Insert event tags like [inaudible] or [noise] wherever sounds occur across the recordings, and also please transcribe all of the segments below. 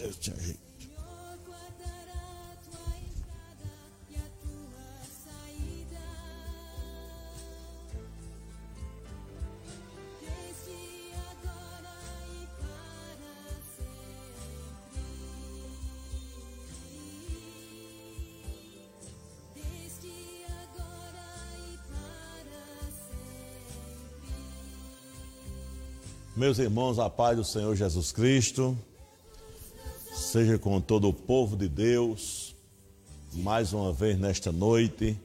eu te. Meus irmãos, a paz do Senhor Jesus Cristo, seja com todo o povo de Deus, mais uma vez nesta noite.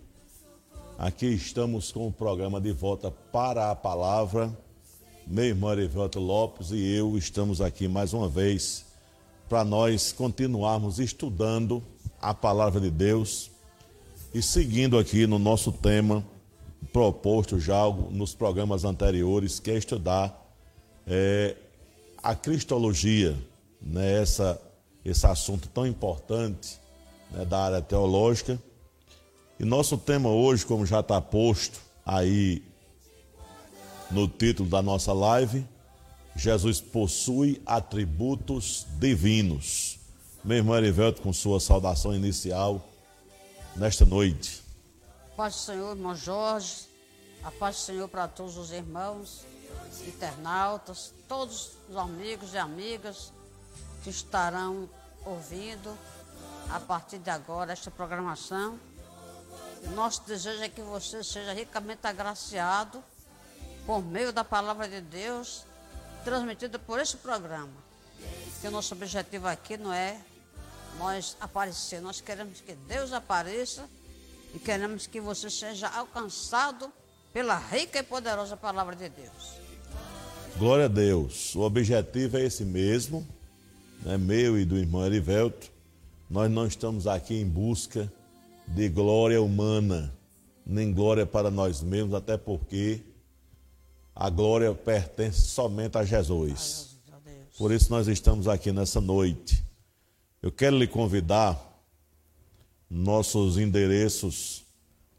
Aqui estamos com o programa de volta para a palavra. Meu irmão Erivelto Lopes e eu estamos aqui mais uma vez para nós continuarmos estudando a palavra de Deus e seguindo aqui no nosso tema proposto já nos programas anteriores, que é estudar é, a cristologia, né, essa, esse assunto tão importante né, da área teológica. E nosso tema hoje, como já está posto aí no título da nossa live, Jesus possui atributos divinos. Meu irmão Erivelto, com sua saudação inicial nesta noite. Paz do Senhor, irmão Jorge. A paz do Senhor para todos os irmãos internautas, todos os amigos e amigas que estarão ouvindo a partir de agora esta programação. Nosso desejo é que você seja ricamente agraciado por meio da palavra de Deus transmitida por este programa. Que o nosso objetivo aqui não é nós aparecer, nós queremos que Deus apareça e queremos que você seja alcançado pela rica e poderosa palavra de Deus. Glória a Deus. O objetivo é esse mesmo, né, meu e do irmão Erivelto. Nós não estamos aqui em busca de glória humana, nem glória para nós mesmos, até porque a glória pertence somente a Jesus. Por isso nós estamos aqui nessa noite. Eu quero lhe convidar, nossos endereços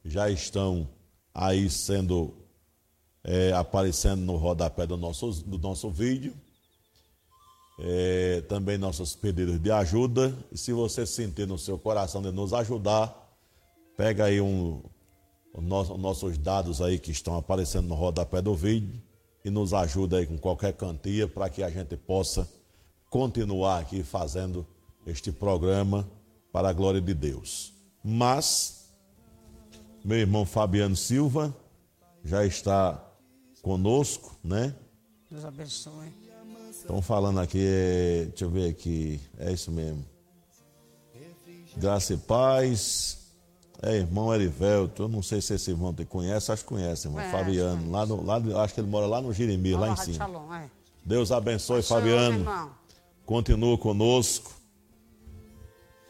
já estão aí sendo é, aparecendo no rodapé do nosso, do nosso vídeo. É, também nossos pedidos de ajuda. E se você sentir no seu coração de nos ajudar, pega aí um, os nossos dados aí que estão aparecendo no rodapé do vídeo e nos ajuda aí com qualquer quantia para que a gente possa continuar aqui fazendo este programa para a glória de Deus. Mas, meu irmão Fabiano Silva já está conosco, né? Deus abençoe. Estão falando aqui, é, deixa eu ver aqui, é isso mesmo. Graça e paz. É, irmão Erivelto, eu não sei se esse irmão te conhece, acho que conhece, irmão conhece, Fabiano. Lá no, lá, acho que ele mora lá no Jirimir, lá, em cima. Shalom, é. Deus abençoe, Fabiano. Continua conosco.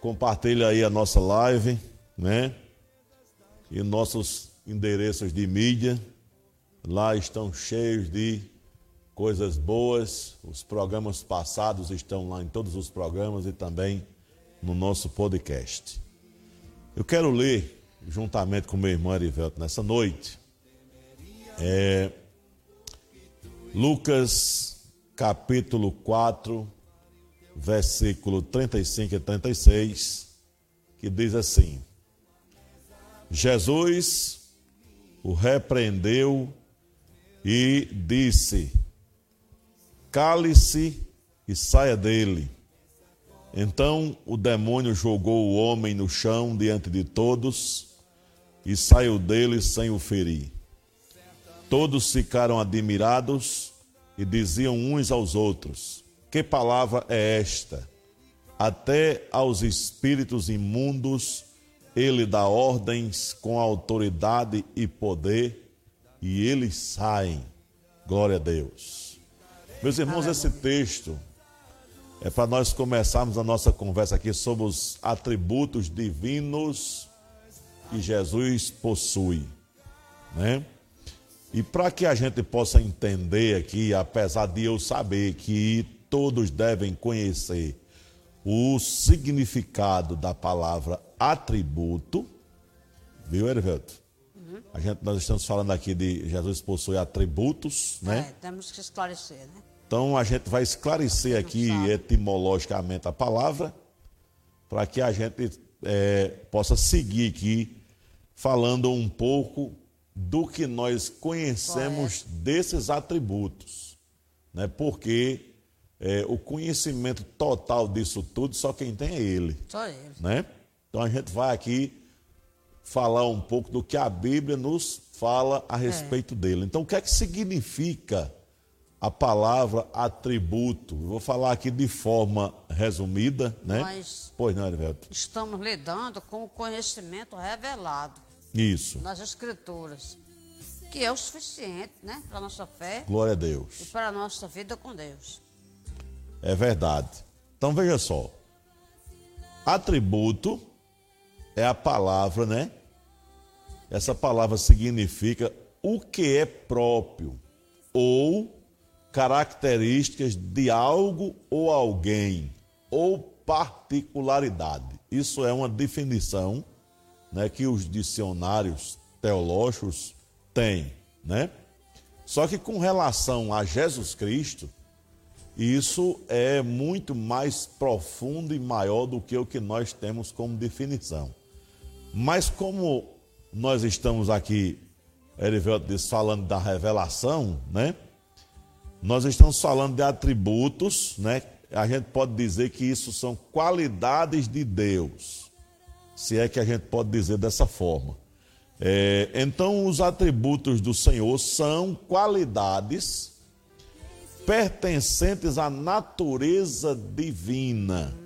Compartilha aí a nossa live, né? E nossos endereços de mídia. Lá estão cheios de coisas boas. Os programas passados estão lá em todos os programas e também no nosso podcast. Eu quero ler, juntamente com meu irmão Erivelto, nessa noite, é, Lucas capítulo 4, versículo 35 e 36, que diz assim: Jesus o repreendeu e disse: Cale-se e saia dele. Então o demônio jogou o homem no chão diante de todos e saiu dele sem o ferir. Todos ficaram admirados e diziam uns aos outros: Que palavra é esta? Até aos espíritos imundos ele dá ordens com autoridade e poder e eles saem. Glória a Deus. Meus irmãos, esse texto é para nós começarmos a nossa conversa aqui sobre os atributos divinos que Jesus possui, né? E para que a gente possa entender aqui, apesar de eu saber que todos devem conhecer o significado da palavra atributo, viu, Hervelto? Uhum. A gente, nós estamos falando aqui de Jesus possui atributos, né? É, temos que esclarecer, né? Então a gente vai esclarecer aqui etimologicamente a palavra, para que a gente é, possa seguir aqui falando um pouco do que nós conhecemos desses atributos, né? Porque é, o conhecimento total disso tudo só quem tem é ele, Só ele. né? Então a gente vai aqui falar um pouco do que a Bíblia nos fala a respeito dele. Então o que é que significa a palavra atributo? Vou falar aqui de forma resumida, né? Mas- Pois não, Erivelto? Estamos lidando com o conhecimento revelado Isso. nas Escrituras, que é o suficiente, né? Para a nossa fé Glória a e Deus. para a nossa vida com Deus. É verdade. Então veja só. Atributo é a palavra, né? Essa palavra significa o que é próprio ou características de algo ou alguém ou particularidade. Isso é uma definição, né, que os dicionários teológicos têm, né? Só que com relação a Jesus Cristo, isso é muito mais profundo e maior do que o que nós temos como definição. Mas como nós estamos aqui, Erivelto disse, falando da revelação, né? Nós estamos falando de atributos, né? A gente pode dizer que isso são qualidades de Deus, se é que a gente pode dizer dessa forma. É, então, os atributos do Senhor são qualidades pertencentes à natureza divina,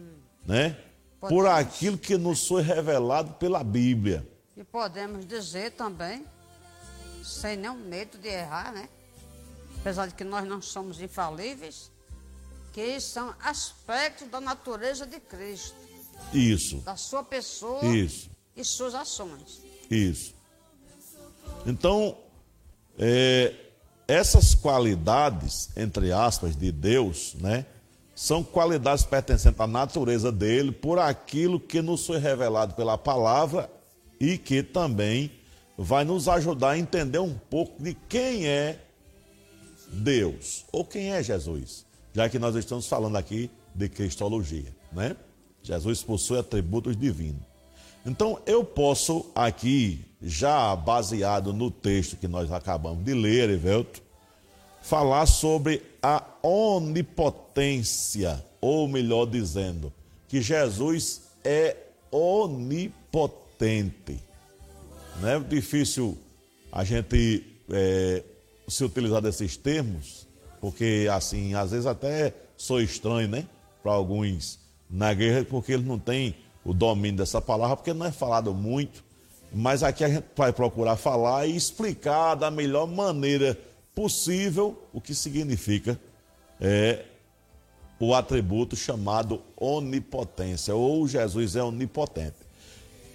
né? Por aquilo que nos foi revelado pela Bíblia. E podemos dizer também, sem nenhum medo de errar, né? Apesar de que nós não somos infalíveis, que são aspectos da natureza de Cristo, Isso, da sua pessoa isso, e suas ações. isso. Então, é, essas qualidades, entre aspas, de Deus, né? São qualidades pertencentes à natureza dele por aquilo que nos foi revelado pela palavra e que também vai nos ajudar a entender um pouco de quem é Deus ou quem é Jesus, já que nós estamos falando aqui de cristologia, né? Jesus possui atributos divinos. Então eu posso aqui, já baseado no texto que nós acabamos de ler, Evelto, falar sobre a onipotência, ou melhor dizendo, que Jesus é onipotente. Não é difícil a gente é, se utilizar desses termos, porque assim, às vezes até sou estranho, né? Para alguns na guerra, porque eles não têm o domínio dessa palavra, porque não é falado muito. Mas aqui a gente vai procurar falar e explicar da melhor maneira possível o que significa é, o atributo chamado onipotência, ou Jesus é onipotente.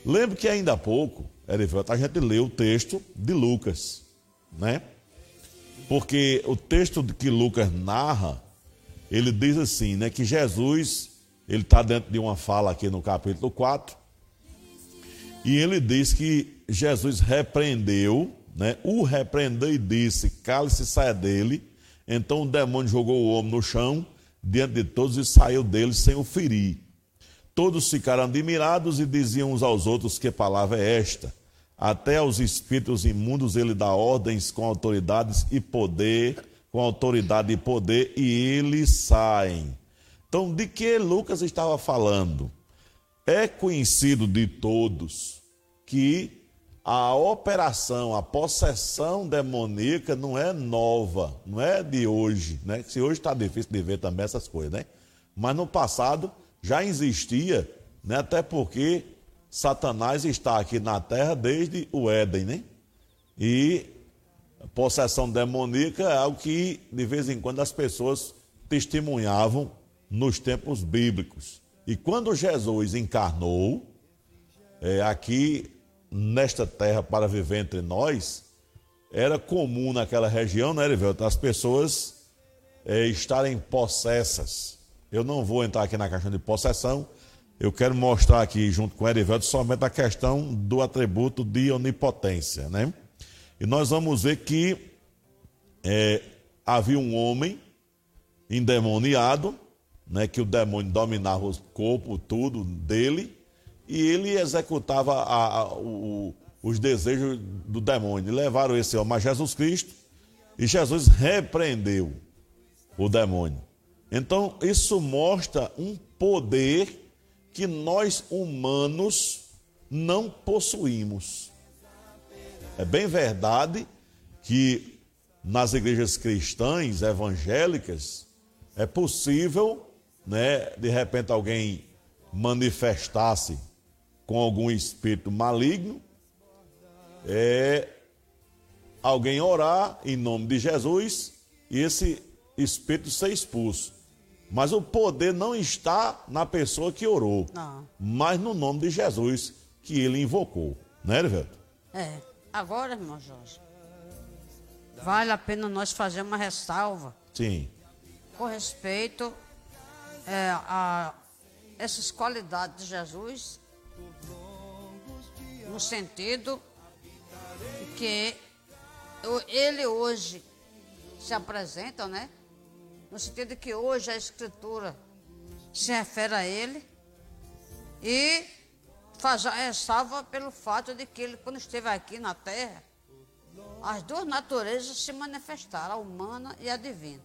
Lembro que ainda há pouco, Erivelto, a gente leu o texto de Lucas, né? Porque o texto que Lucas narra, ele diz assim, né, que Jesus, ele está dentro de uma fala aqui no capítulo 4, e ele diz que Jesus repreendeu, né, o repreendeu e disse, cale-se e saia dele, então o demônio jogou o homem no chão, diante de todos, e saiu dele sem o ferir. Todos ficaram admirados e diziam uns aos outros: Que palavra é esta? Até aos espíritos imundos ele dá ordens com autoridades e poder, com autoridade e poder, e eles saem. Então, de que Lucas estava falando? É conhecido de todos que a operação, a possessão demoníaca não é nova, não é de hoje, né? Se hoje está difícil de ver também essas coisas, né? Mas no passado já existia, né? Até porque Satanás está aqui na terra desde o Éden, né? E possessão demoníaca é algo que de vez em quando as pessoas testemunhavam nos tempos bíblicos. E quando Jesus encarnou é, aqui nesta terra para viver entre nós, era comum naquela região, né, Erivelto, as pessoas é, estarem possessas. Eu não vou entrar aqui na questão de possessão, eu quero mostrar aqui, junto com o Erivelto, somente a questão do atributo de onipotência, né? E nós vamos ver que é, havia um homem endemoniado, né, que o demônio dominava o corpo, tudo dele, e ele executava a, a, o, os desejos do demônio. Levaram esse homem a Jesus Cristo e Jesus repreendeu o demônio. Então, isso mostra um poder que nós humanos não possuímos. É bem verdade que nas igrejas cristãs evangélicas é possível, né, de repente alguém manifestasse com algum espírito maligno, é alguém orar em nome de Jesus e esse espírito ser expulso. Mas o poder não está na pessoa que orou, não. mas no nome de Jesus que ele invocou. Né, Erivelto? É. Agora, irmão Jorge, vale a pena nós fazer uma ressalva. Sim. Com respeito é, a essas qualidades de Jesus, no sentido que ele hoje se apresenta, né? No sentido que hoje a Escritura se refere a ele e faz ressalva pelo fato de que ele, quando esteve aqui na terra, as duas naturezas se manifestaram, a humana e a divina.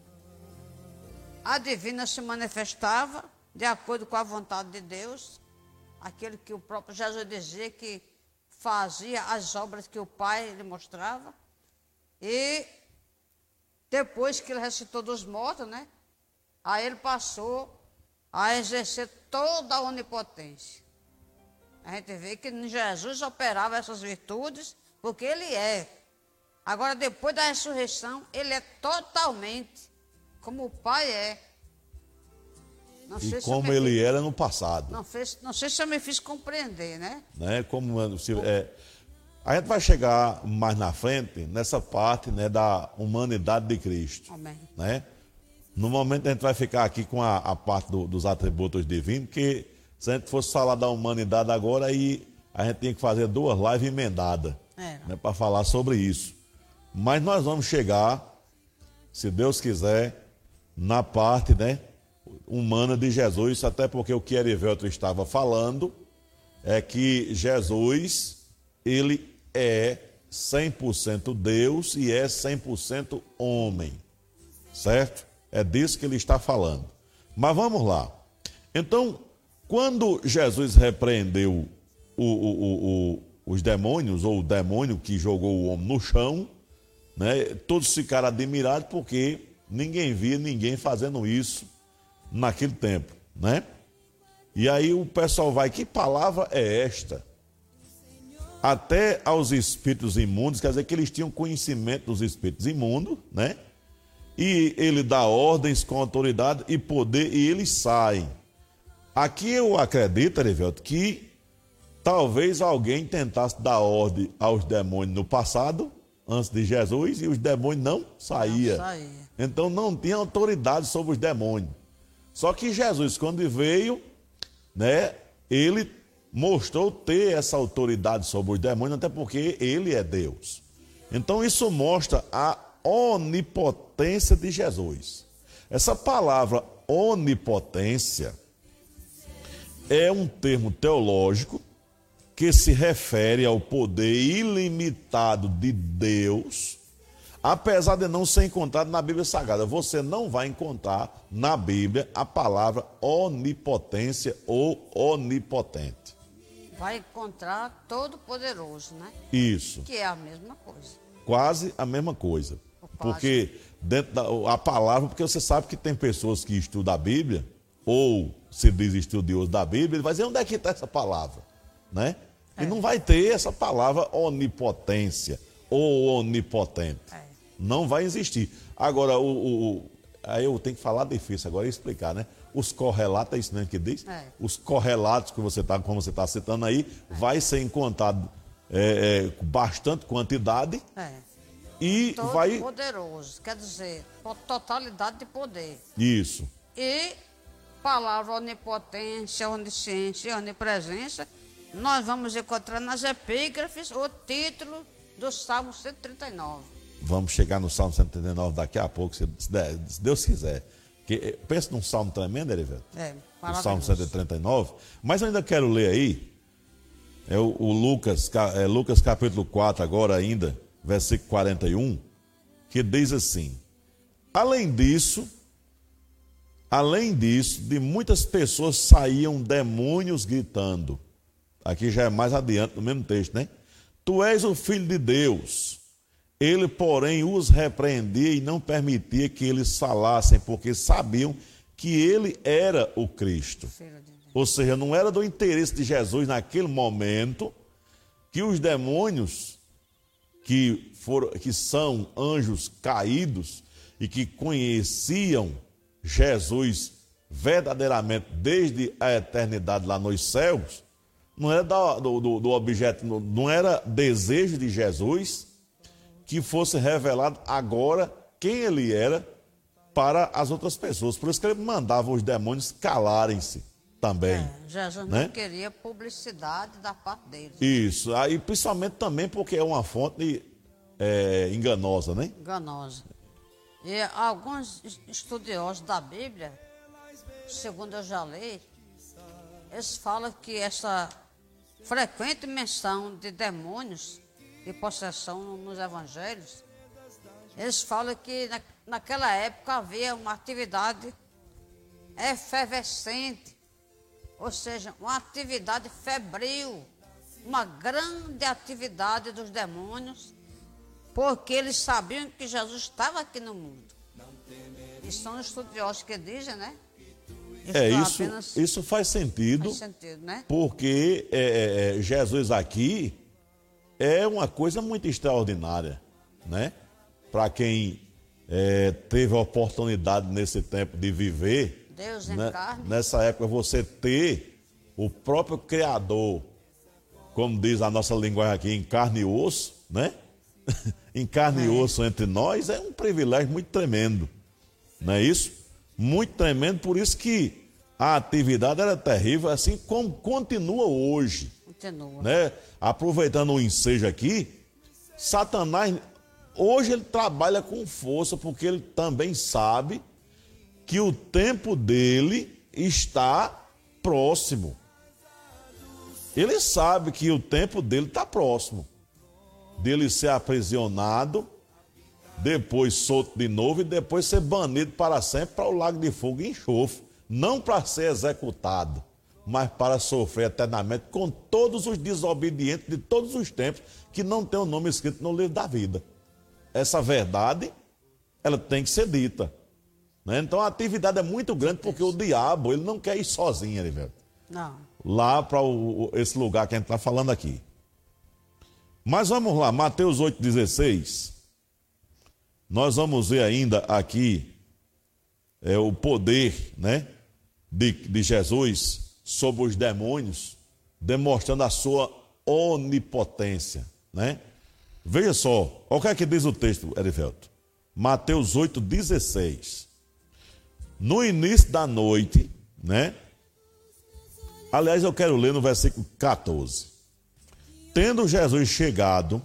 A divina se manifestava de acordo com a vontade de Deus, aquele que o próprio Jesus dizia que fazia as obras que o Pai lhe mostrava, e depois que ele ressuscitou dos mortos, né? Aí ele passou a exercer toda a onipotência. A gente vê que Jesus operava essas virtudes porque ele é. Agora, depois da ressurreição, ele é totalmente como o Pai é. Não e como ele era no passado. Não, fez, não sei se eu me fiz compreender, né? né? Como, se, é, a gente vai chegar mais na frente nessa parte né, da humanidade de Cristo. Amém. Né? No momento a gente vai ficar aqui com a, a parte do, dos atributos divinos, que se a gente fosse falar da humanidade agora, aí a gente tinha que fazer duas lives emendadas é. né, para falar sobre isso. Mas nós vamos chegar, se Deus quiser, na parte né, humana de Jesus, até porque o que Erivelto estava falando é que Jesus, ele é 100% Deus e é 100% homem. Certo? É disso que ele está falando. Mas vamos lá. Então, quando Jesus repreendeu o, o, o, os demônios, ou o demônio que jogou o homem no chão, né, todos ficaram admirados porque ninguém via ninguém fazendo isso naquele tempo, né? E aí o pessoal vai, que palavra é esta? Até aos espíritos imundos, quer dizer que eles tinham conhecimento dos espíritos imundos, né? E ele dá ordens com autoridade e poder e eles saem. Aqui eu acredito, Erivelto, que talvez alguém tentasse dar ordem aos demônios no passado, antes de Jesus, e os demônios não saíam. Saía. Então não tinha autoridade sobre os demônios. Só que Jesus, quando veio, né, ele mostrou ter essa autoridade sobre os demônios, até porque ele é Deus. Então isso mostra a onipotência de Jesus. Essa palavra onipotência é um termo teológico que se refere ao poder ilimitado de Deus apesar de não ser encontrado na Bíblia Sagrada. Você não vai encontrar na Bíblia a palavra onipotência ou onipotente vai encontrar Todo-Poderoso, né? Isso. Que é a mesma coisa. Quase a mesma coisa. Porque dentro da a palavra, porque você sabe que tem pessoas que estudam a Bíblia, ou se diz estudioso da Bíblia, ele vai dizer onde é que está essa palavra, né? É. E não vai ter essa palavra onipotência ou onipotente. É. Não vai existir. Agora, o, o, aí eu tenho que falar difícil agora e explicar, né? Os correlatos, é isso mesmo que diz? É. Os correlatos que você está, como você está citando aí, é. vai ser encontrado é, é, bastante quantidade é. e Todo vai. poderoso, quer dizer, totalidade de poder. Isso. E palavra onipotência, onisciência, onipresença, nós vamos encontrar nas epígrafes o título do Salmo 139. Vamos chegar no Salmo 139 daqui a pouco, se Deus quiser. Que, eh, pensa num salmo tremendo, Erivelto. É, O Salmo maravilhoso. 139. Mas eu ainda quero ler aí. É o, o Lucas, ca- é Lucas capítulo 4, agora ainda, versículo 41, que diz assim: Além disso, além disso, de muitas pessoas saíam demônios gritando. Aqui já é mais adiante no mesmo texto, né? Tu és o filho de Deus. Ele, porém, os repreendia e não permitia que eles falassem, porque sabiam que ele era o Cristo. Ou seja, não era do interesse de Jesus naquele momento que os demônios que foram que são anjos caídos e que conheciam Jesus verdadeiramente desde a eternidade lá nos céus, não era do, do- do objeto, não era desejo de Jesus que fosse revelado agora quem ele era para as outras pessoas. Por isso que ele mandava os demônios calarem-se também. É, Jesus né? não queria publicidade da parte dele. Isso, aí principalmente também porque é uma fonte é, enganosa, né? enganosa. E alguns es- estudiosos da Bíblia, segundo eu já li, eles falam que essa frequente menção de demônios e possessão nos evangelhos, eles falam que na, naquela época havia uma atividade efervescente, ou seja, uma atividade febril, uma grande atividade dos demônios porque eles sabiam que Jesus estava aqui no mundo. E são estudiosos que dizem, né? É, isso, apenas isso faz sentido, faz sentido, né? porque é, é, é, Jesus aqui é uma coisa muito extraordinária, né? Para quem é, teve a oportunidade nesse tempo de viver, Deus em né? carne. nessa época você ter o próprio Criador, como diz a nossa linguagem aqui, em carne e osso, né? [laughs] em carne e osso entre nós é um privilégio muito tremendo, não é isso? Muito tremendo, por isso que a atividade era terrível, assim como continua hoje Continua. né? Aproveitando o ensejo aqui, Satanás hoje ele trabalha com força porque ele também sabe que o tempo dele está próximo. Ele sabe que o tempo dele está próximo. Dele ser aprisionado, depois solto de novo e depois ser banido para sempre para o lago de fogo e enxofre. Não para ser executado, mas para sofrer eternamente com todos os desobedientes de todos os tempos que não tem o nome escrito no livro da vida. Essa verdade, ela tem que ser dita. né? Então a atividade é muito grande porque o diabo ele não quer ir sozinho, Erivelto Não. lá para esse lugar que a gente está falando aqui. Mas vamos lá, Mateus 8,16. Nós vamos ver ainda aqui é, o poder né, de, de Jesus sobre os demônios, demonstrando a sua onipotência. Né? Veja só, olha o que é que diz o texto, Erivelto. Mateus 8,16. No início da noite, né? Aliás, eu quero ler no versículo 14. Tendo Jesus chegado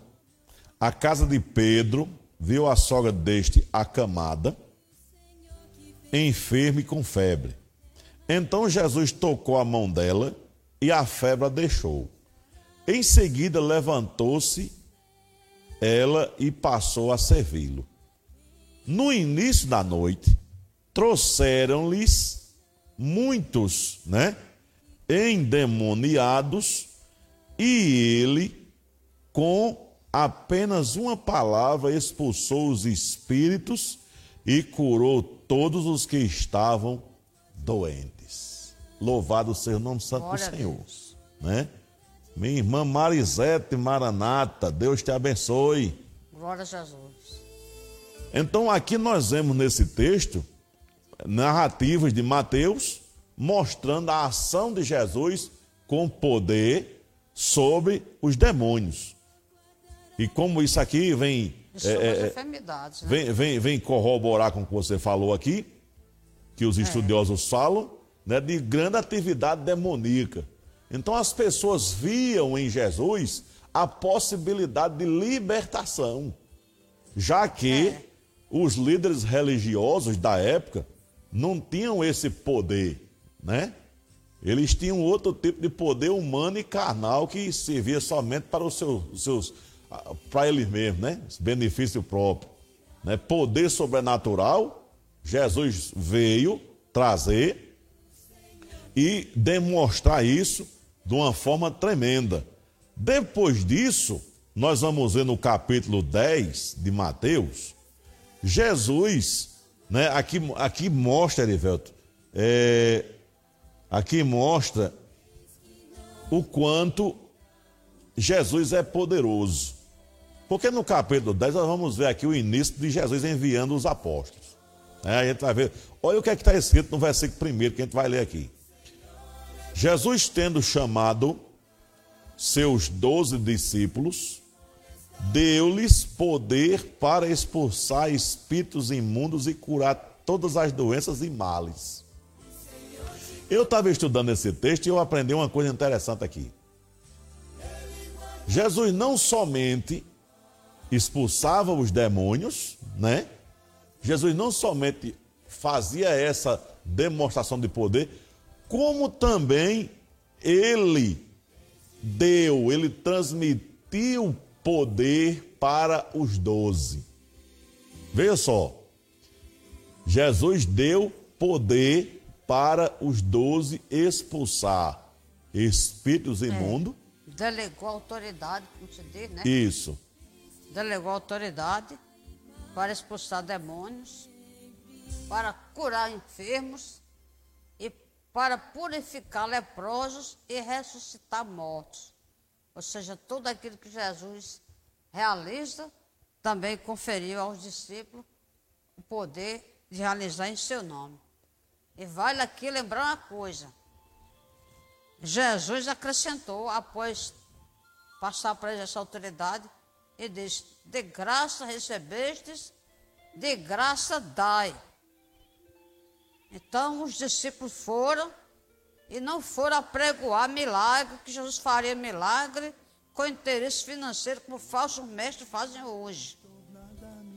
à casa de Pedro, viu a sogra deste acamada, enferma e com febre. Então Jesus tocou a mão dela e a febre a deixou. Em seguida levantou-se ela e passou a servi-lo. No início da noite, trouxeram-lhes muitos, né? endemoniados, e ele, com apenas uma palavra, expulsou os espíritos e curou todos os que estavam doentes. Louvado seja o nome santo Glória do Senhor. Né? Minha irmã Marisete Maranata, Deus te abençoe. Glória a Jesus. Então, aqui nós vemos nesse texto narrativas de Mateus mostrando a ação de Jesus com poder sobre os demônios. E como isso aqui vem, é, é, enfermidades, né? vem, vem, vem corroborar com o que você falou aqui, que os estudiosos falam, né, de grande atividade demoníaca. Então as pessoas viam em Jesus a possibilidade de libertação, já que os líderes religiosos da época não tinham esse poder, né? Eles tinham outro tipo de poder humano e carnal que servia somente para os seus, seus para eles mesmos, né? Benefício próprio, né? Poder sobrenatural, Jesus veio trazer e demonstrar isso de uma forma tremenda. Depois disso, nós vamos ver no capítulo 10 de Mateus, Jesus, né, aqui, aqui mostra, Erivelto, é, aqui mostra o quanto Jesus é poderoso. Porque no capítulo 10 nós vamos ver aqui o início de Jesus enviando os apóstolos. É, a gente vai ver, olha o que é está escrito no versículo primeiro que a gente vai ler aqui. Jesus tendo chamado seus doze discípulos, deu-lhes poder para expulsar espíritos imundos e curar todas as doenças e males. Eu estava estudando esse texto e eu aprendi uma coisa interessante aqui. Jesus não somente expulsava os demônios, né? Jesus não somente fazia essa demonstração de poder, como também ele deu, ele transmitiu poder para os doze. Veja só, Jesus deu poder para os doze expulsar espíritos é. imundos. Delegou autoridade, como se diz, né? Isso. Delegou autoridade para expulsar demônios, para curar enfermos para purificar leprosos e ressuscitar mortos. Ou seja, tudo aquilo que Jesus realiza, também conferiu aos discípulos o poder de realizar em seu nome. E vale aqui lembrar uma coisa. Jesus acrescentou, após passar para eles essa autoridade, e diz: De graça recebestes, de graça dai. Então os discípulos foram e não foram apregoar milagre, que Jesus faria milagre com interesse financeiro, como falsos mestres fazem hoje.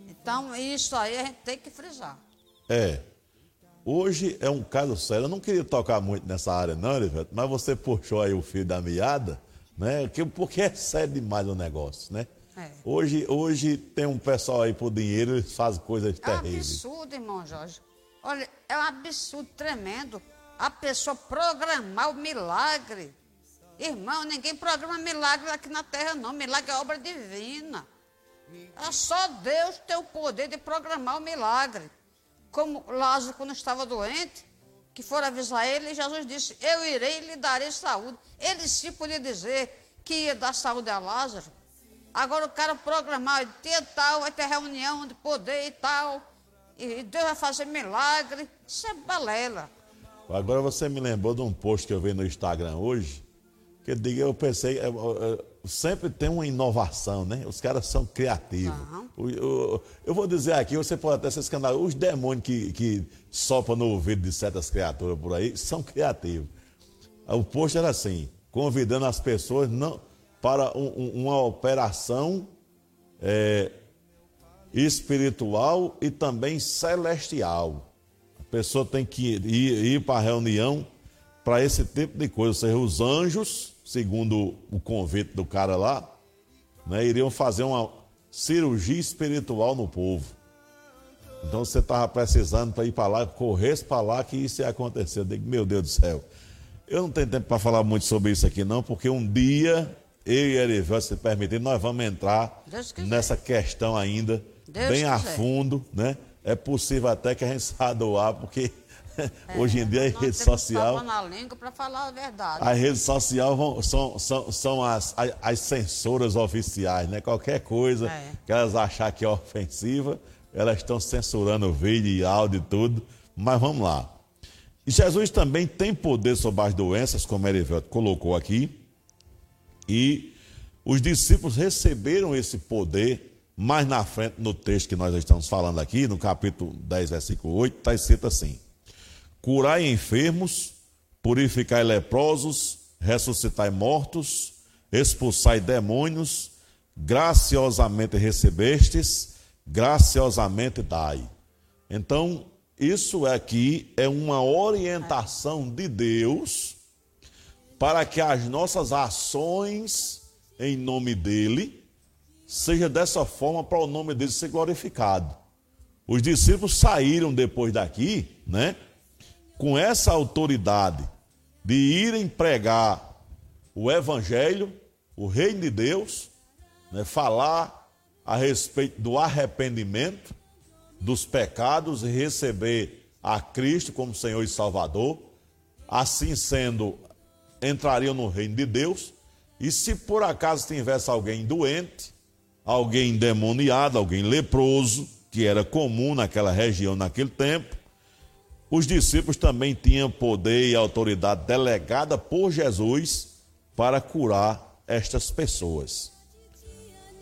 Então, isso aí a gente tem que frisar. É. Hoje é um caso sério. Eu não queria tocar muito nessa área, não, Elivelto, mas você puxou aí o fio da meada, né? Porque é sério demais o negócio, né? É. Hoje, hoje tem um pessoal aí por dinheiro, eles fazem coisas terríveis. É absurdo, irmão Jorge. Olha, é um absurdo tremendo a pessoa programar o milagre. Irmão, ninguém programa milagre aqui na terra, não. Milagre é obra divina. É só Deus tem o poder de programar o milagre. Como Lázaro, quando estava doente, que foram avisar ele, Jesus disse: Eu irei e lhe darei saúde. Ele sim podia dizer que ia dar saúde a Lázaro. Agora o cara programar, dia tal, vai ter reunião de poder e tal e Deus vai fazer milagre. Isso é balela. Agora você me lembrou de um post que eu vi no Instagram hoje, que eu, digo, eu pensei, eu, eu, sempre tem uma inovação, né? Os caras são criativos. Uhum. Eu, vou dizer aqui, você pode até se escandalizar, os demônios que, que sopram no ouvido de certas criaturas por aí são criativos. O post era assim, convidando as pessoas não, para um, uma operação é, espiritual e também celestial. A pessoa tem que ir, ir para a reunião para esse tipo de coisa. Ou seja, os anjos, segundo o convite do cara lá, né, iriam fazer uma cirurgia espiritual no povo. Então você estava precisando para ir para lá, corresse para lá que isso ia acontecer. Eu digo, meu Deus do céu. Eu não tenho tempo para falar muito sobre isso aqui, não, porque um dia eu e Erivel, se permitir, nós vamos entrar nessa questão ainda Deus bem quiser. a fundo, né? É possível até que a gente saia do ar, porque [laughs] é, hoje em dia a rede social. na língua para falar a verdade. As redes sociais vão, são, são, são as, as, as, censoras oficiais, né? Qualquer coisa é. que elas achar que é ofensiva, elas estão censurando vídeo e áudio e tudo. Mas vamos lá. E Jesus também tem poder sobre as doenças, como Erivelto colocou aqui. E os discípulos receberam esse poder mais na frente, no texto que nós estamos falando aqui, no capítulo 10, versículo 8, está escrito assim: Curai enfermos, purificai leprosos, ressuscitai mortos, expulsai demônios, graciosamente recebestes, graciosamente dai. Então, isso aqui é uma orientação de Deus para que as nossas ações em nome dele seja dessa forma para o nome dele ser glorificado. Os discípulos saíram depois daqui, né, com essa autoridade de irem pregar o evangelho, o reino de Deus, né, falar a respeito do arrependimento dos pecados e receber a Cristo como Senhor e Salvador. Assim sendo, entrariam no reino de Deus. E se por acaso tivesse alguém doente, alguém endemoniado, alguém leproso, que era comum naquela região naquele tempo, os discípulos também tinham poder e autoridade delegada por Jesus para curar estas pessoas.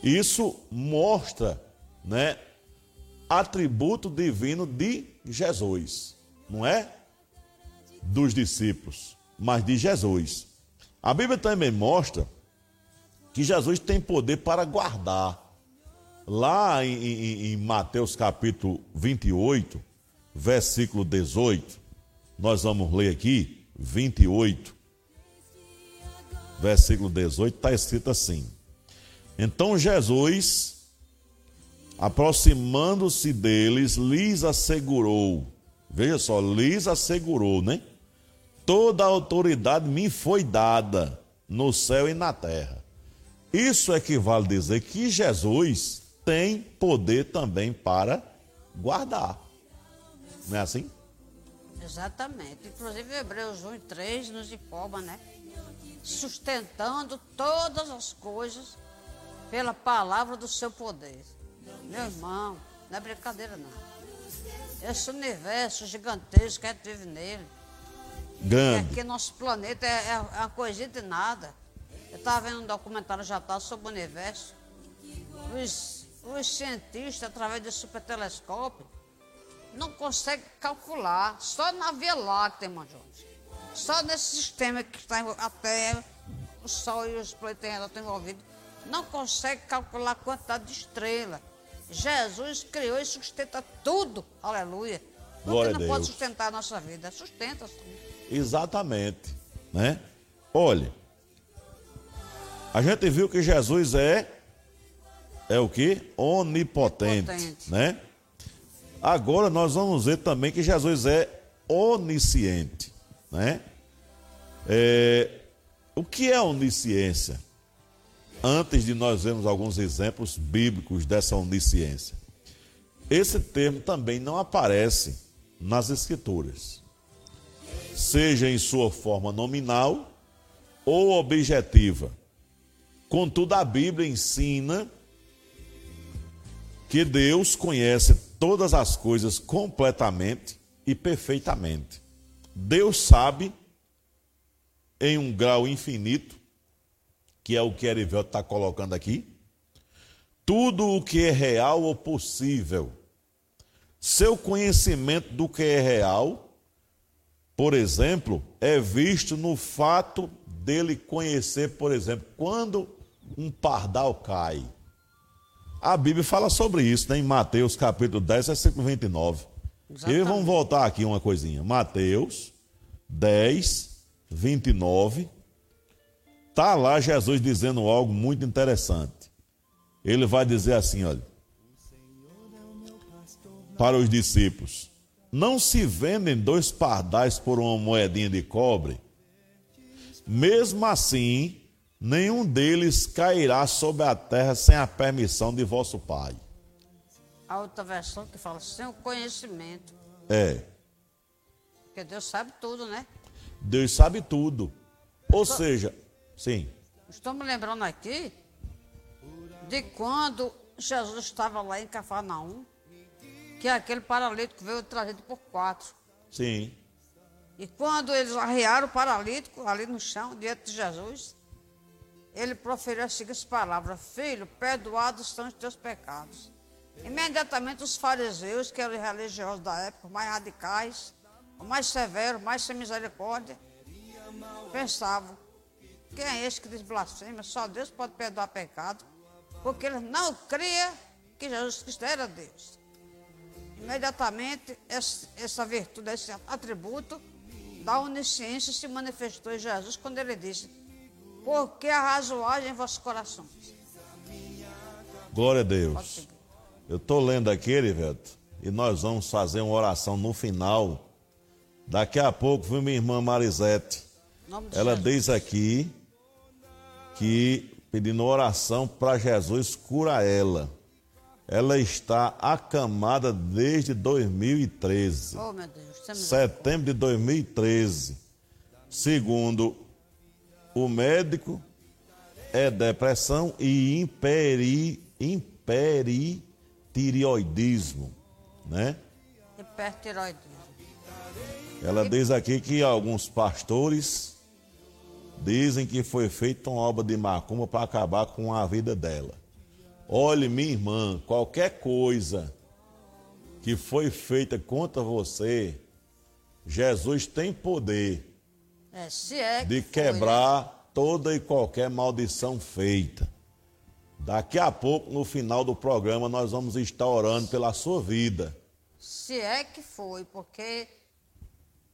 Isso mostra, né, atributo divino de Jesus, não é dos discípulos, mas de Jesus. A Bíblia também mostra que Jesus tem poder para guardar. Lá em, em, em Mateus capítulo 28, versículo 18, nós vamos ler aqui, 28, versículo 18, está escrito assim: Então Jesus Aproximando-se deles, lhes assegurou, veja só, lhes assegurou, né? Toda a autoridade me foi dada no céu e na terra. Isso equivale a dizer que Jesus tem poder também para guardar. Não é assim? Exatamente. Inclusive, Hebreus 1 e 3 nos informa, né? Sustentando todas as coisas pela palavra do seu poder. Meu irmão, não é brincadeira não. Esse universo gigantesco que a gente vive nele. Grande. Aqui nosso planeta é, é uma coisinha de nada. Eu estava vendo um documentário já tá sobre o universo. Os, os cientistas, através do supertelescópio, não conseguem calcular. Só na Via Láctea, irmão Jorge. Só nesse sistema que está a Terra, o Sol e os planetas estão envolvidos, não consegue calcular a quantidade de estrelas. Jesus criou e sustenta tudo. Aleluia. Porque não pode sustentar a nossa vida. Sustenta. Exatamente. Né? Olha, a gente viu que Jesus é é o que? Onipotente, Onipotente, né? Agora nós vamos ver também que Jesus é onisciente, né? É, o que é onisciência? antes de nós vermos alguns exemplos bíblicos dessa onisciência. Esse termo também não aparece nas Escrituras, seja em sua forma nominal ou objetiva. Contudo, a Bíblia ensina que Deus conhece todas as coisas completamente e perfeitamente. Deus sabe, em um grau infinito, que é o que Erivelto está colocando aqui. Tudo o que é real ou possível. Seu conhecimento do que é real, por exemplo, é visto no fato dele conhecer, por exemplo, quando um pardal cai. A Bíblia fala sobre isso, né? em Mateus capítulo 10, versículo 29. Exatamente. E vamos voltar aqui uma coisinha. Mateus 10, 29 Está lá Jesus dizendo algo muito interessante. Ele vai dizer assim: olha, para os discípulos: Não se vendem dois pardais por uma moedinha de cobre? Mesmo assim, nenhum deles cairá sobre a terra sem a permissão de vosso Pai. A outra versão que fala sem o conhecimento. É. Porque Deus sabe tudo, né? Deus sabe tudo. Ou seja, Sim. Estou me lembrando aqui de quando Jesus estava lá em Cafarnaum, que aquele paralítico veio trazido por quatro. Sim. E quando eles arrearam o paralítico ali no chão, diante de Jesus, ele proferiu as seguintes palavras: Filho, perdoados são os teus pecados. Imediatamente os fariseus, que eram religiosos da época, mais radicais, mais severos, mais sem misericórdia, pensavam: quem é esse que diz blasfêmia? Só Deus pode perdoar pecado, porque eles não criam que Jesus Cristo era Deus. imediatamente essa virtude, esse atributo da onisciência se manifestou em Jesus quando ele disse: Porque a razoagem em vossos corações. Glória a Deus. Eu estou lendo aqui, Erivelto, e nós vamos fazer uma oração no final. Daqui a pouco vem minha irmã Marisete. Ela Jesus. diz aqui que pedindo oração para Jesus cura ela. Ela está acamada desde 2013. Oh, meu Deus. Setembro de 2013. Segundo o médico, é depressão e imperi, hipertireoidismo, né? Hipertireoidismo. Ela diz aqui que alguns pastores dizem que foi feita uma obra de macumba para acabar com a vida dela. Olhe, minha irmã, qualquer coisa que foi feita contra você, Jesus tem poder é, é de quebrar foi, né? toda e qualquer maldição feita. Daqui a pouco, no final do programa, nós vamos estar orando pela sua vida. Se é que foi, porque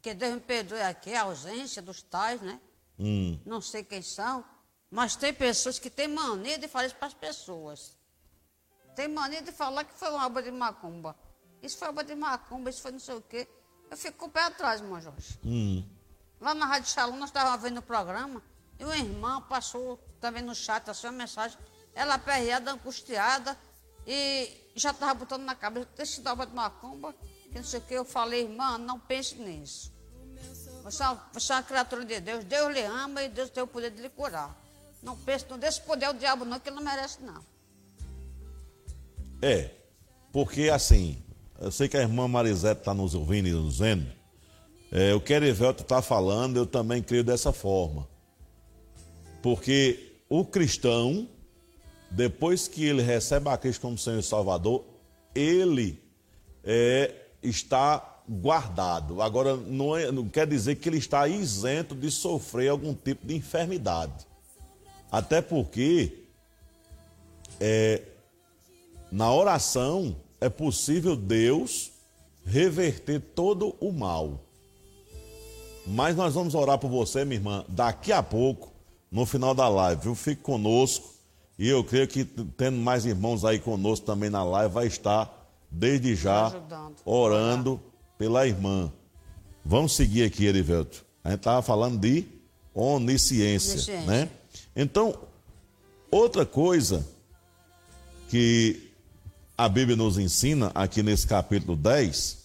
que Deus me perdoe aqui a ausência dos tais, né? Hum. Não sei quem são, mas tem pessoas que têm mania de falar isso para as pessoas. Tem mania de falar que foi uma obra de macumba. Isso foi obra de macumba, isso foi não sei o quê. Eu fico com o pé atrás, irmão Jorge. Hum. Lá na Rádio Shalom, nós estávamos vendo o programa, e uma irmã passou também no chat, assim, uma mensagem ela aperreada, angustiada, e já estava botando na cabeça, deixa de de macumba, que não sei o que. Eu falei, irmã, não pense nisso. Você, é você é uma criatura de Deus, Deus lhe ama e Deus tem o poder de lhe curar. Não pense, não desse poder ao diabo não, que ele não merece não. É, porque assim, eu sei que a irmã Marisete está nos ouvindo e nos vendo. É, o que Erivelto está falando, eu também creio dessa forma. Porque o cristão, depois que ele recebe a Cristo como Senhor e Salvador, ele é, está guardado. Agora, não, é, não quer dizer que ele está isento de sofrer algum tipo de enfermidade. Até porque é, na oração é possível Deus reverter todo o mal. Mas nós vamos orar por você, minha irmã, daqui a pouco, no final da live, viu? Fique conosco e eu creio que tendo mais irmãos aí conosco também na live, vai estar desde já Ajudando. orando pela irmã. Vamos seguir aqui, Erivelto. A gente estava falando de onisciência, onisciência, né? Então, outra coisa que a Bíblia nos ensina aqui nesse capítulo 10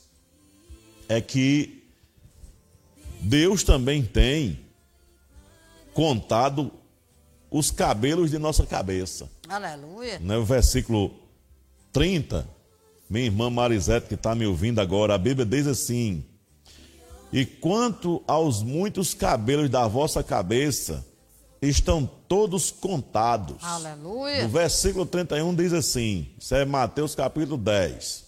é que Deus também tem contado os cabelos de nossa cabeça. Aleluia. No né, versículo 30, minha irmã Marisete, que está me ouvindo agora, a Bíblia diz assim: E quanto aos muitos cabelos da vossa cabeça, estão todos contados. Aleluia. No versículo 31 diz assim: Isso é Mateus capítulo 10.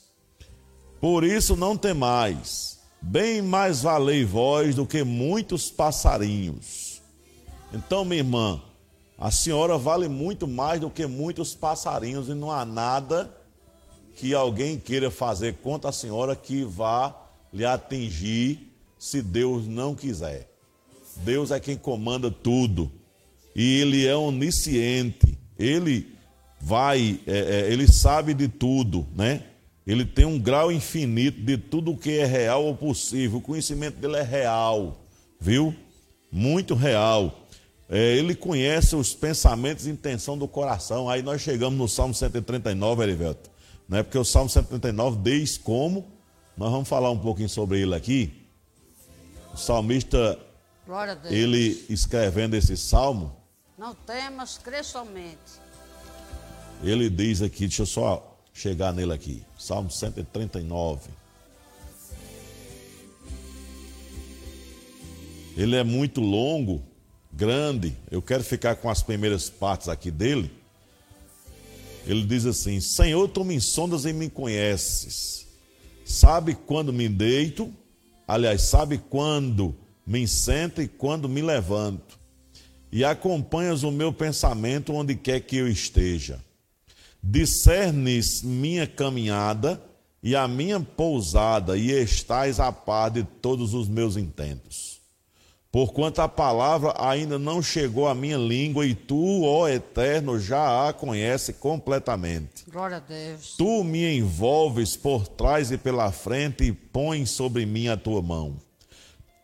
Por isso não temais, bem mais valei vós do que muitos passarinhos. Então, minha irmã, a senhora vale muito mais do que muitos passarinhos e não há nada que alguém queira fazer contra a senhora que vá lhe atingir se Deus não quiser. Deus é quem comanda tudo e Ele é onisciente. Ele vai, é, é, Ele sabe de tudo, né? Ele tem um grau infinito de tudo que é real ou possível. O conhecimento dele é real, viu? Muito real. É, ele conhece os pensamentos e intenção do coração. Aí nós chegamos no Salmo 139, Erivelto. Né? Porque o Salmo 139 diz como. Nós vamos falar um pouquinho sobre ele aqui. O salmista, ele escrevendo esse salmo. Não temas, crê somente. Ele diz aqui, deixa eu só chegar nele aqui. Salmo 139. Ele é muito longo grande. Eu quero ficar com as primeiras partes aqui dele. Ele diz assim: Senhor, tu me sondas e me conheces. Sabe quando me deito, aliás, sabe quando me sento e quando me levanto. E acompanhas o meu pensamento onde quer que eu esteja. Discernes minha caminhada e a minha pousada, e estais a par de todos os meus intentos. Porquanto a palavra ainda não chegou à minha língua, e tu, ó Eterno, já a conhece completamente. Glória a Deus. Tu me envolves por trás e pela frente e pões sobre mim a tua mão.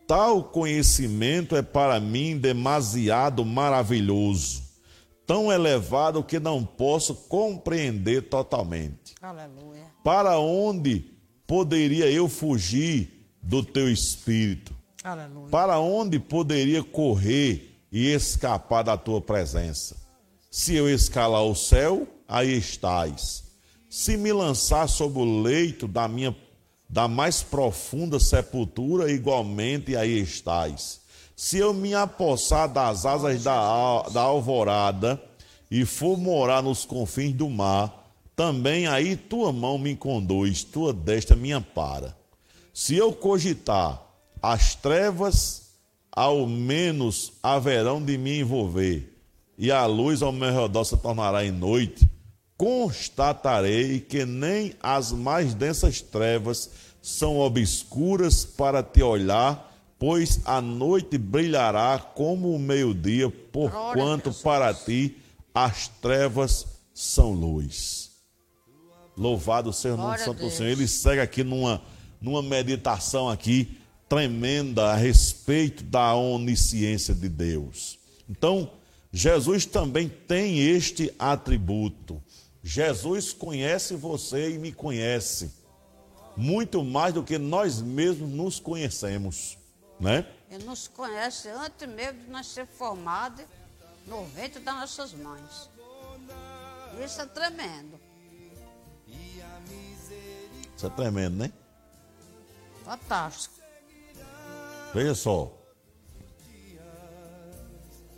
Tal conhecimento é para mim demasiado maravilhoso, tão elevado que não posso compreender totalmente. Aleluia. Para onde poderia eu fugir do teu espírito? Aleluia. Para onde poderia correr e escapar da tua presença? Se eu escalar o céu, aí estás. Se me lançar sobre o leito da minha da mais profunda sepultura, igualmente aí estás. Se eu me apossar das asas da, da alvorada e for morar nos confins do mar, também aí tua mão me conduz, tua destra me ampara. Se eu cogitar as trevas, ao menos haverão de me envolver, e a luz ao meu redor se tornará em noite, constatarei que nem as mais densas trevas são obscuras para te olhar, pois a noite brilhará como o meio-dia, porquanto para ti as trevas são luz. Louvado seja o nome Glória santo. Senhor. Ele segue aqui numa, numa meditação aqui tremenda a respeito da onisciência de Deus. Então, Jesus também tem este atributo. Jesus conhece você e me conhece muito mais do que nós mesmos nos conhecemos, né? Ele nos conhece antes mesmo de nós ser formados no ventre das nossas mães. Isso é tremendo. Isso é tremendo, né? Fantástico. Veja só.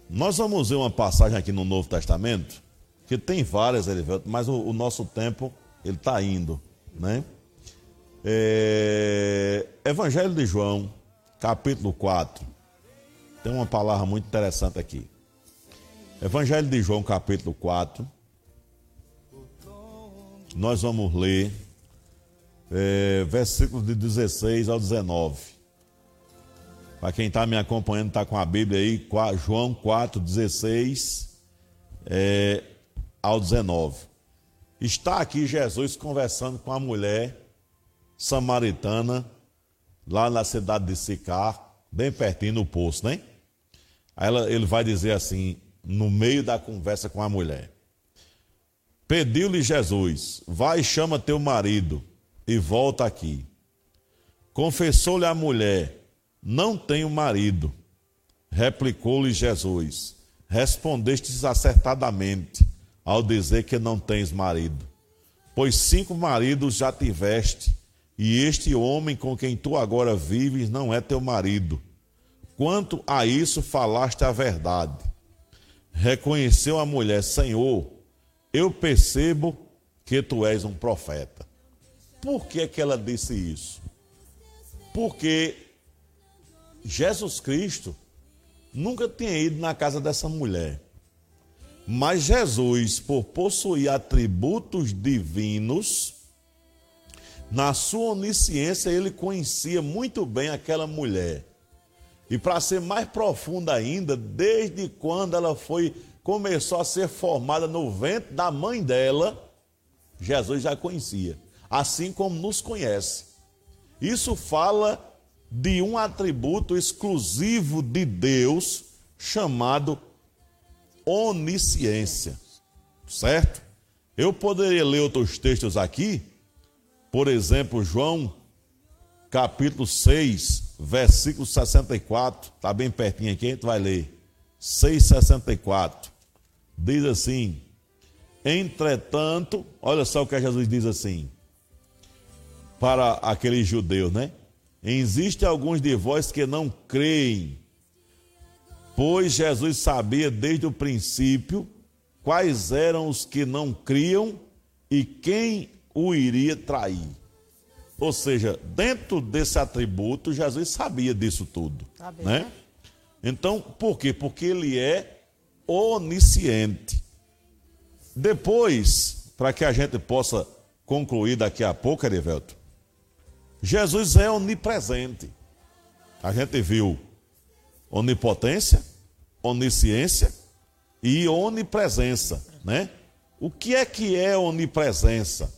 Nós vamos ver uma passagem aqui no Novo Testamento, que tem várias, Elivelto, mas o, o nosso tempo ele está indo, né? É, Evangelho de João, capítulo 4. Tem uma palavra muito interessante aqui. Evangelho de João, capítulo 4. Nós vamos ler é, versículos de 16 ao 19. Para quem está me acompanhando, está com a Bíblia aí, João 4, 16 é, ao 19. Está aqui Jesus conversando com a mulher samaritana, lá na cidade de Sicar, bem pertinho no poço, né? Aí ela- ele vai dizer assim, no meio da conversa com a mulher: Pediu-lhe Jesus: Vai e chama teu marido e volta aqui. Confessou-lhe a mulher: Não tenho marido. Replicou-lhe Jesus: Respondestes acertadamente ao dizer que não tens marido. Pois cinco maridos já tiveste, e este homem com quem tu agora vives não é teu marido. Quanto a isso falaste a verdade. Reconheceu a mulher: Senhor, eu percebo que tu és um profeta. Por que, que ela disse isso? Porque Jesus Cristo nunca tinha ido na casa dessa mulher. Mas Jesus, por possuir atributos divinos, na sua onisciência, ele conhecia muito bem aquela mulher. E para ser mais profunda ainda, desde quando ela foi começou a ser formada no ventre da mãe dela, Jesus já conhecia, assim como nos conhece. Isso fala de um atributo exclusivo de Deus chamado onisciência. Certo? Eu poderia ler outros textos aqui, por exemplo, João capítulo 6, versículo 64, está bem pertinho aqui, a gente vai ler. 6,64. Diz assim: Entretanto, olha só o que Jesus diz assim, para aqueles judeus, né? Existem alguns de vós que não creem, pois Jesus sabia desde o princípio quais eram os que não criam e quem o iria trair. Ou seja, dentro desse atributo, Jesus sabia disso tudo. Sabia. Né? Então, por quê? Porque ele é onisciente. Depois, para que a gente possa concluir daqui a pouco, Erivelto. Jesus é onipresente. A gente viu onipotência, onisciência e onipresença, né? O que é que é onipresença?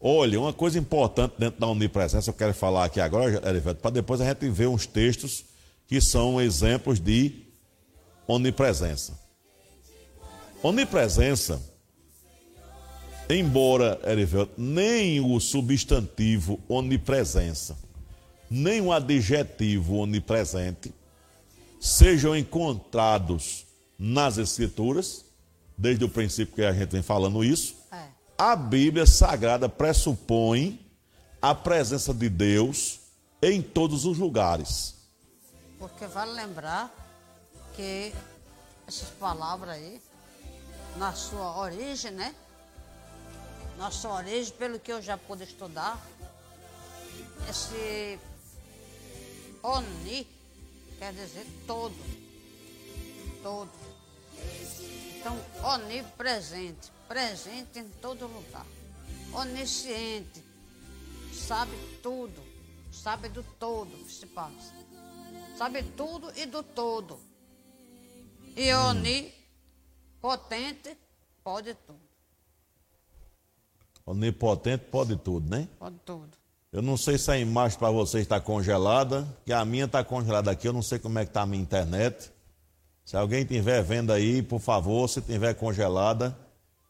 Olha, uma coisa importante dentro da onipresença, eu quero falar aqui agora, Erivelto, para depois a gente ver uns textos que são exemplos de onipresença. Onipresença, embora, Erivelto, nem o substantivo onipresença, nem o adjetivo onipresente sejam encontrados nas Escrituras, desde o princípio que a gente vem falando isso. A Bíblia Sagrada pressupõe a presença de Deus em todos os lugares. Porque vale lembrar que essas palavras aí, na sua origem, né? Na sua origem, pelo que eu já pude estudar, esse oni quer dizer todo. Todo. Então, onipresente, presente em todo lugar. Onisciente, sabe tudo, sabe do todo que se passa. Sabe tudo e do todo. E hum. onipotente pode tudo. Onipotente pode tudo, né? Pode tudo. Eu não sei se a imagem para vocês está congelada, que a minha está congelada aqui, eu não sei como é que está a minha internet. Se alguém estiver vendo aí, por favor, se estiver congelada,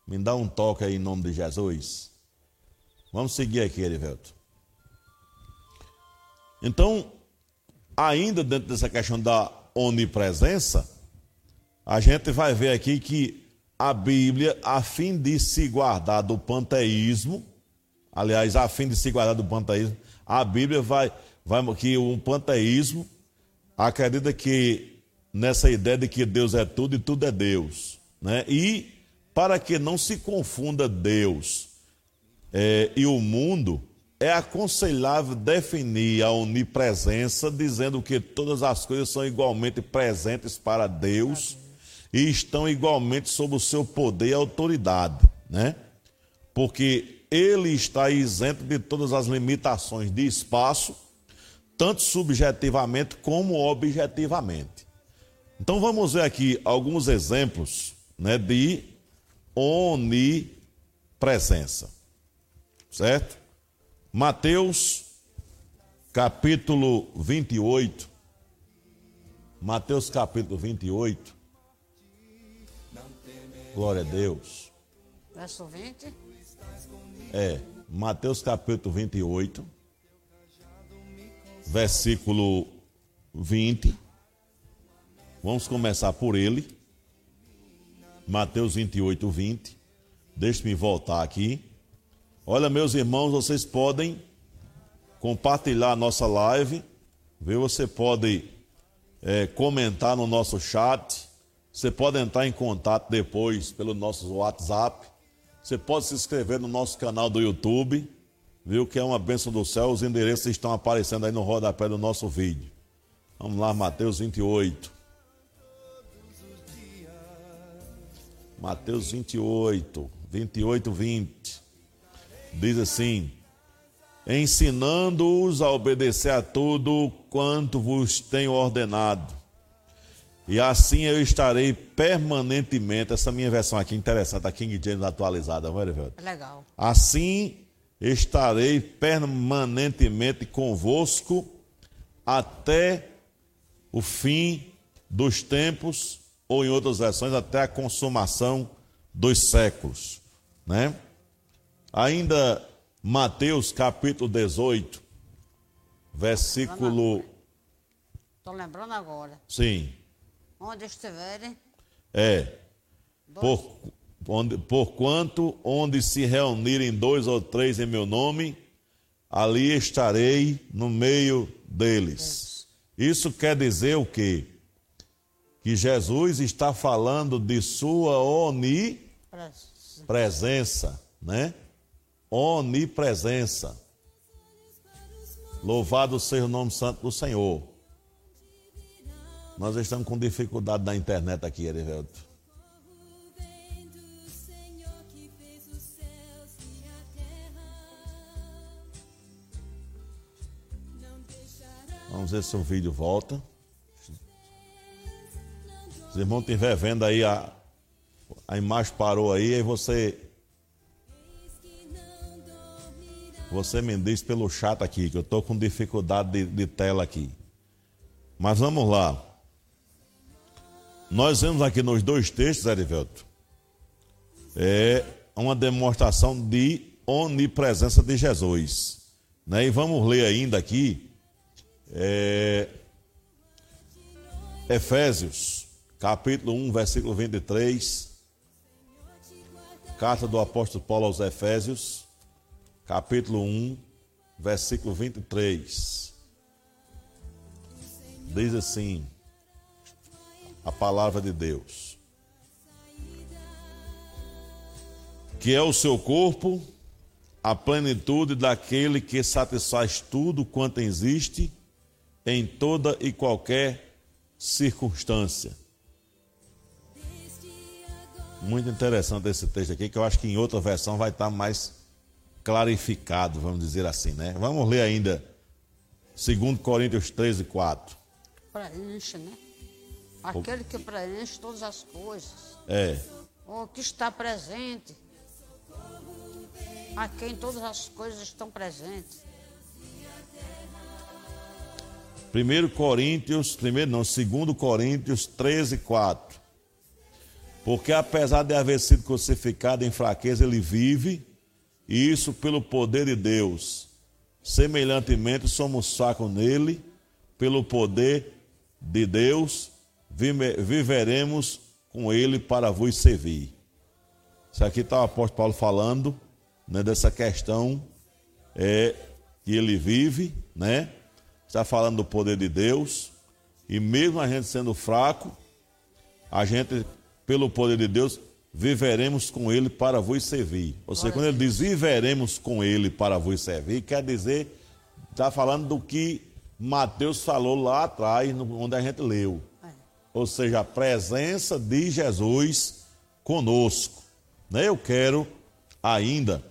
me dá um toque aí em nome de Jesus. Vamos seguir aqui, Erivelto. Então, ainda dentro dessa questão da onipresença, a gente vai ver aqui que a Bíblia, a fim de se guardar do panteísmo, aliás, a fim de se guardar do panteísmo, a Bíblia vai, vai que o panteísmo acredita que nessa ideia de que Deus é tudo e tudo é Deus. Né? E para que não se confunda Deus é, e o mundo, é aconselhável definir a onipresença dizendo que todas as coisas são igualmente presentes para Deus e estão igualmente sob o seu poder e autoridade, né? Porque ele está isento de todas as limitações de espaço, tanto subjetivamente como objetivamente. Então vamos ver aqui alguns exemplos né, de onipresença. Certo? Mateus capítulo 28. Mateus capítulo 28. Glória a Deus. Verso 20. É, Mateus capítulo 28, versículo 20. Vamos começar por ele. Mateus 28, 20. Deixe-me voltar aqui. Olha, meus irmãos, vocês podem compartilhar a nossa live. Viu? Você pode é, comentar no nosso chat. Você pode entrar em contato depois pelo nosso WhatsApp. Você pode se inscrever no nosso canal do YouTube. Viu que é uma bênção do céu. Os endereços estão aparecendo aí no rodapé do nosso vídeo. Vamos lá, Mateus 28. Mateus 28, 28, 20. Diz assim: Ensinando-os a obedecer a tudo quanto vos tenho ordenado. E assim eu estarei permanentemente. Essa minha versão aqui interessante, a King James atualizada, vai ver. Legal. Assim estarei permanentemente convosco até o fim dos tempos ou em outras versões, até a consumação dos séculos. Né? Ainda Mateus capítulo 18, versículo. Estou lembrando agora. Sim. Onde estiverem. É. Por, onde, porquanto onde se reunirem dois ou três em meu nome, ali estarei no meio deles. Isso quer dizer o quê? que Jesus está falando de sua onipresença, né? Onipresença. Louvado seja o nome santo do Senhor. Nós estamos com dificuldade na internet aqui, Erivelto. Vamos ver se o vídeo volta. Os irmãos estiver vendo aí, a, a imagem parou aí, aí você. Você me diz pelo chat aqui, que eu estou com dificuldade de, de tela aqui. Mas vamos lá. Nós vemos aqui nos dois textos, Erivelto, é uma demonstração de onipresença de Jesus. Né? E vamos ler ainda aqui é, Efésios, capítulo 1, versículo 23. Carta do apóstolo Paulo aos Efésios, capítulo 1, versículo 23. Diz assim: a palavra de Deus. Que é o seu corpo, a plenitude daquele que satisfaz tudo quanto existe em toda e qualquer circunstância. Muito interessante esse texto aqui, que eu acho que em outra versão vai estar mais clarificado, vamos dizer assim, né? Vamos ler ainda 2 Coríntios 13, 4. Preenche, né? Aquele que preenche todas as coisas. É. O que está presente. A quem todas as coisas estão presentes. 1 Coríntios, primeiro não, 2 Coríntios 13, 4. Porque apesar de haver sido crucificado em fraqueza, ele vive, e isso pelo poder de Deus. Semelhantemente, somos fracos nele, pelo poder de Deus, viveremos com ele para vos servir. Isso aqui está o apóstolo Paulo falando né, dessa questão é, que ele vive, né? Está falando do poder de Deus. E mesmo a gente sendo fraco, a gente, pelo poder de Deus, viveremos com ele para vos servir. Ou seja, quando ele diz viveremos com ele para vos servir, quer dizer, está falando do que Mateus falou lá atrás, onde a gente leu. É. Ou seja, a presença de Jesus conosco. Né? Eu quero ainda,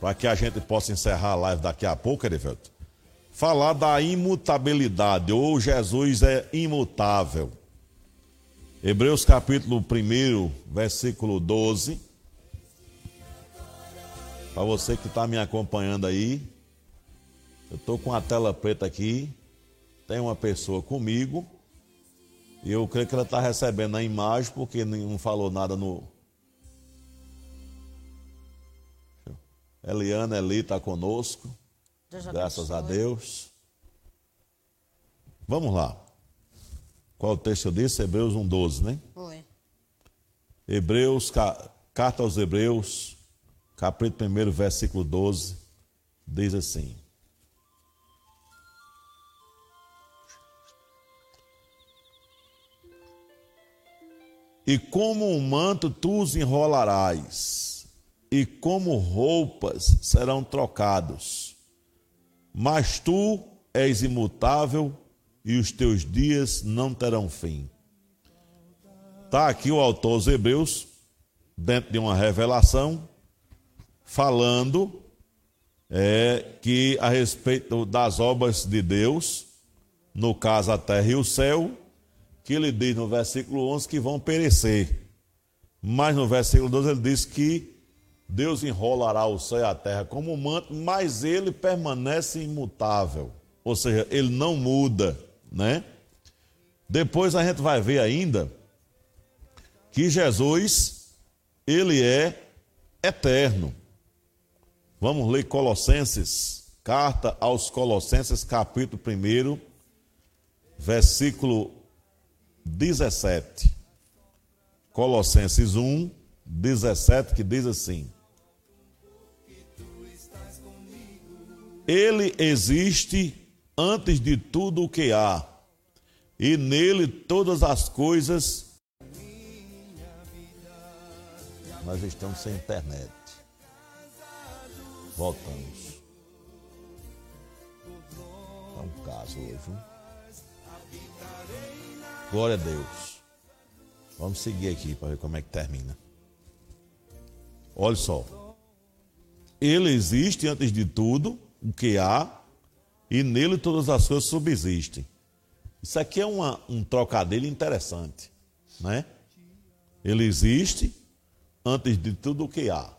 para que a gente possa encerrar a live daqui a pouco, Erivelto, falar da imutabilidade, ou Jesus é imutável. Hebreus capítulo 1, versículo 12. Para você que está me acompanhando aí, eu estou com a tela preta aqui, tem uma pessoa comigo, e eu creio que ela está recebendo a imagem, porque não falou nada no. Eliana Eli está conosco. Graças a Deus. Vamos lá. Qual o texto eu disse? Hebreus 1,12, né? Foi. Hebreus, carta aos Hebreus, capítulo 1, versículo 12, diz assim. E como um manto tu os enrolarás, e como roupas serão trocados. Mas tu és imutável, e os teus dias não terão fim. Está aqui o autor dos Hebreus, dentro de uma revelação, falando é, que a respeito das obras de Deus, no caso a terra e o céu, que ele diz no versículo 11 que vão perecer. Mas no versículo 12 ele diz que Deus enrolará o céu e a terra como um manto, mas ele permanece imutável. Ou seja, ele não muda, né? Depois a gente vai ver ainda que Jesus, ele é eterno. Vamos ler Colossenses, carta aos Colossenses, capítulo 1, versículo 17. Colossenses 1, 17, que diz assim: Ele existe antes de tudo o que há, e nele todas as coisas. Nós estamos sem internet. Voltamos. É um caso hoje. Hein? Glória a Deus. Vamos seguir aqui para ver como é que termina. Olha só. Ele existe antes de tudo, o que há, e nele todas as coisas subsistem. Isso aqui é uma, um trocadilho interessante, né? Ele existe antes de tudo o que há.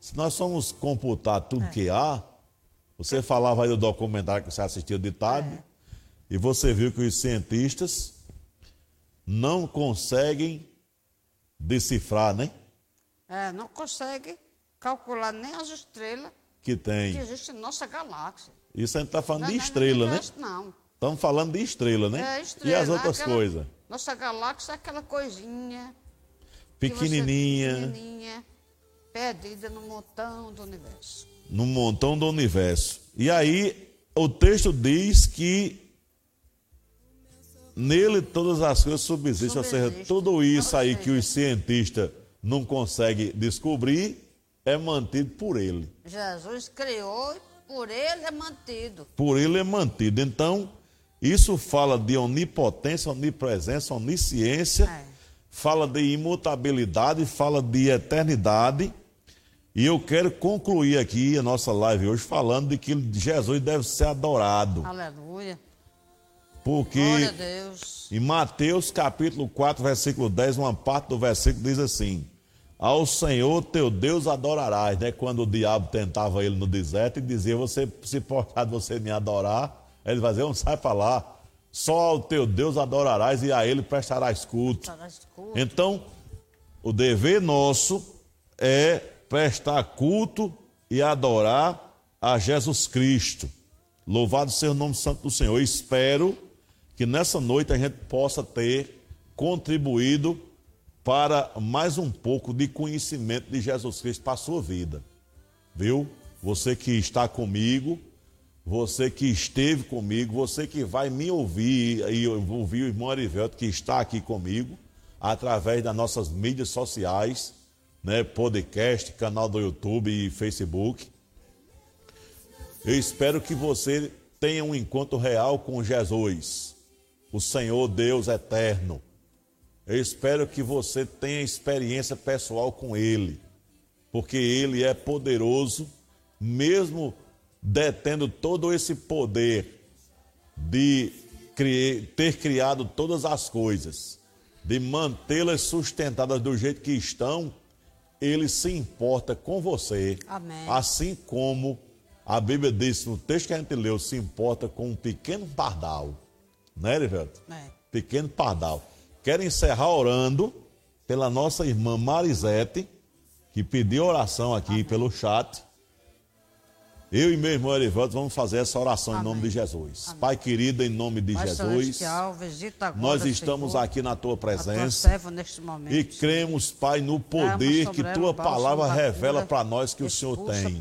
Se nós formos computar tudo o é. que há, você falava aí do documentário que você assistiu de tarde, é. e você viu que os cientistas não conseguem decifrar, né? É, não conseguem calcular nem as estrelas que tem. Que existe nossa galáxia. Isso a gente está falando não, de estrela, não, né? Não. Estamos falando de estrela, né? É, estrela. E as outras aquela, coisas? Nossa galáxia é aquela coisinha. Pequenininha. Você, pequenininha, perdida no montão do universo. No montão do universo. E aí, o texto diz que nele todas as coisas subsistem. Ou seja, tudo isso aí que os cientistas não conseguem descobrir é mantido por ele. Jesus criou, por ele é mantido. Por ele é mantido. Então, isso fala de onipotência, onipresença, onisciência, é. fala de imutabilidade, fala de eternidade. E eu quero concluir aqui a nossa live hoje falando de que Jesus deve ser adorado. Aleluia. Porque em Mateus capítulo 4, versículo 10, uma parte do versículo diz assim: ao Senhor teu Deus adorarás, né? Quando o diabo tentava ele no deserto e dizia, você se portar de você me adorar, ele vai dizer, não sai para lá, só ao teu Deus adorarás e a ele prestarás culto. Então, o dever nosso é prestar culto e adorar a Jesus Cristo. Louvado seja o nome santo do Senhor. Eu espero que nessa noite a gente possa ter contribuído para mais um pouco de conhecimento de Jesus Cristo para a sua vida. Viu? Você que está comigo, você que esteve comigo, você que vai me ouvir e ouvir o irmão Arivelto que está aqui comigo, através das nossas mídias sociais, né, podcast, canal do YouTube e Facebook. Eu espero que você tenha um encontro real com Jesus, o Senhor Deus eterno eu espero que você tenha experiência pessoal com Ele, porque Ele é poderoso, mesmo detendo todo esse poder de ter criado todas as coisas, de mantê-las sustentadas do jeito que estão, Ele se importa com você. Amém. Assim como a Bíblia diz no texto que a gente leu, se importa com um pequeno pardal. Né, Erivelto? É. Pequeno pardal. Quero encerrar orando pela nossa irmã Marisete, que pediu oração aqui pelo chat. Eu e meu irmão Erivaldo vamos fazer essa oração Amém. em nome de Jesus. Amém. Pai querido, em nome de Pai Jesus, agora, nós estamos Senhor, aqui na tua presença momento, e cremos, Pai, no poder que tua palavra revela para nós que o Senhor tem.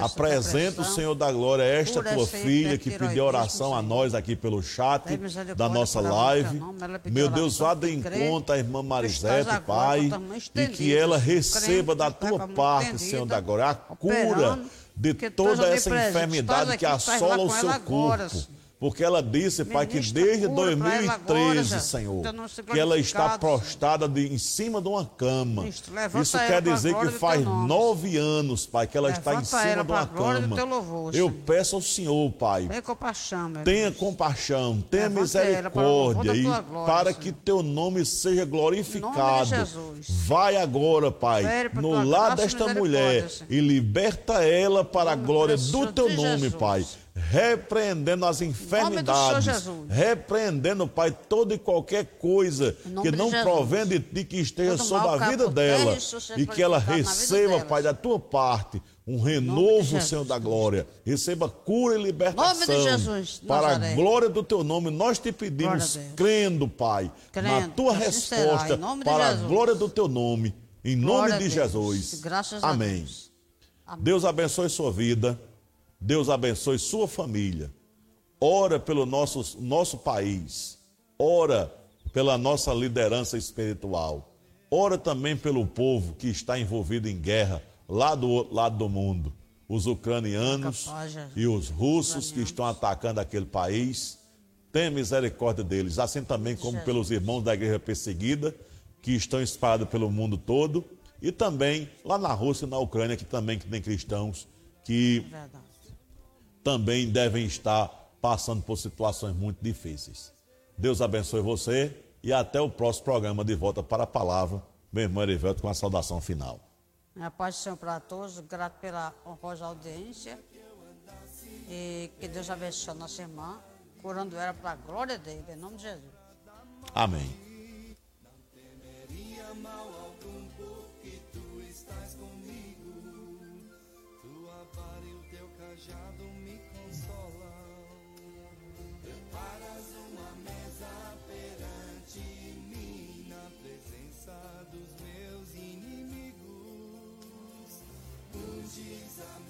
Apresenta o Senhor da glória esta tua filha que pediu oração a nós aqui pelo chat da nossa live. Meu Deus, vá de encontro à irmã Marisete, Pai, e que ela receba da tua parte, Senhor da glória, a cura de toda essa enfermidade que assola o seu corpo. Porque ela disse, Pai, que desde 2013, Senhor, que ela está prostrada de, em cima de uma cama. Isso quer dizer que faz nove anos, Pai, que ela está em cima de uma cama. Eu peço ao Senhor, Pai, tenha compaixão, tenha, compaixão, tenha misericórdia e para que teu nome seja glorificado. Vai agora, Pai, no lar desta mulher e liberta ela para a glória do teu nome, Pai repreendendo as enfermidades, repreendendo, Pai, toda e qualquer coisa que não provém de ti, que esteja Todo sobre a vida dela e que ela receba, Pai, da tua parte um renovo, Senhor da glória. Receba cura e libertação. Jesus, para a glória do teu nome, nós te pedimos, crendo, Pai, crendo, na tua resposta, para a glória do teu nome, em glória nome de Jesus. Amém. Amém. Deus abençoe sua vida. Deus abençoe sua família. Ora pelo nosso, nosso país. Ora pela nossa liderança espiritual. Ora também pelo povo que está envolvido em guerra lá do outro lado do mundo. Os ucranianos e os russos que estão atacando aquele país. Tenha misericórdia deles, assim também como pelos irmãos da igreja perseguida que estão espalhados pelo mundo todo e também lá na Rússia e na Ucrânia que também tem cristãos que também devem estar passando por situações muito difíceis. Deus abençoe você e até o próximo programa de volta para a palavra. Meu irmão Erivelto com a saudação final. A paz do Senhor para todos, grato pela honrosa audiência. E que Deus abençoe a nossa irmã, curando ela para a glória dele, em nome de Jesus. Amém. Diz a mim.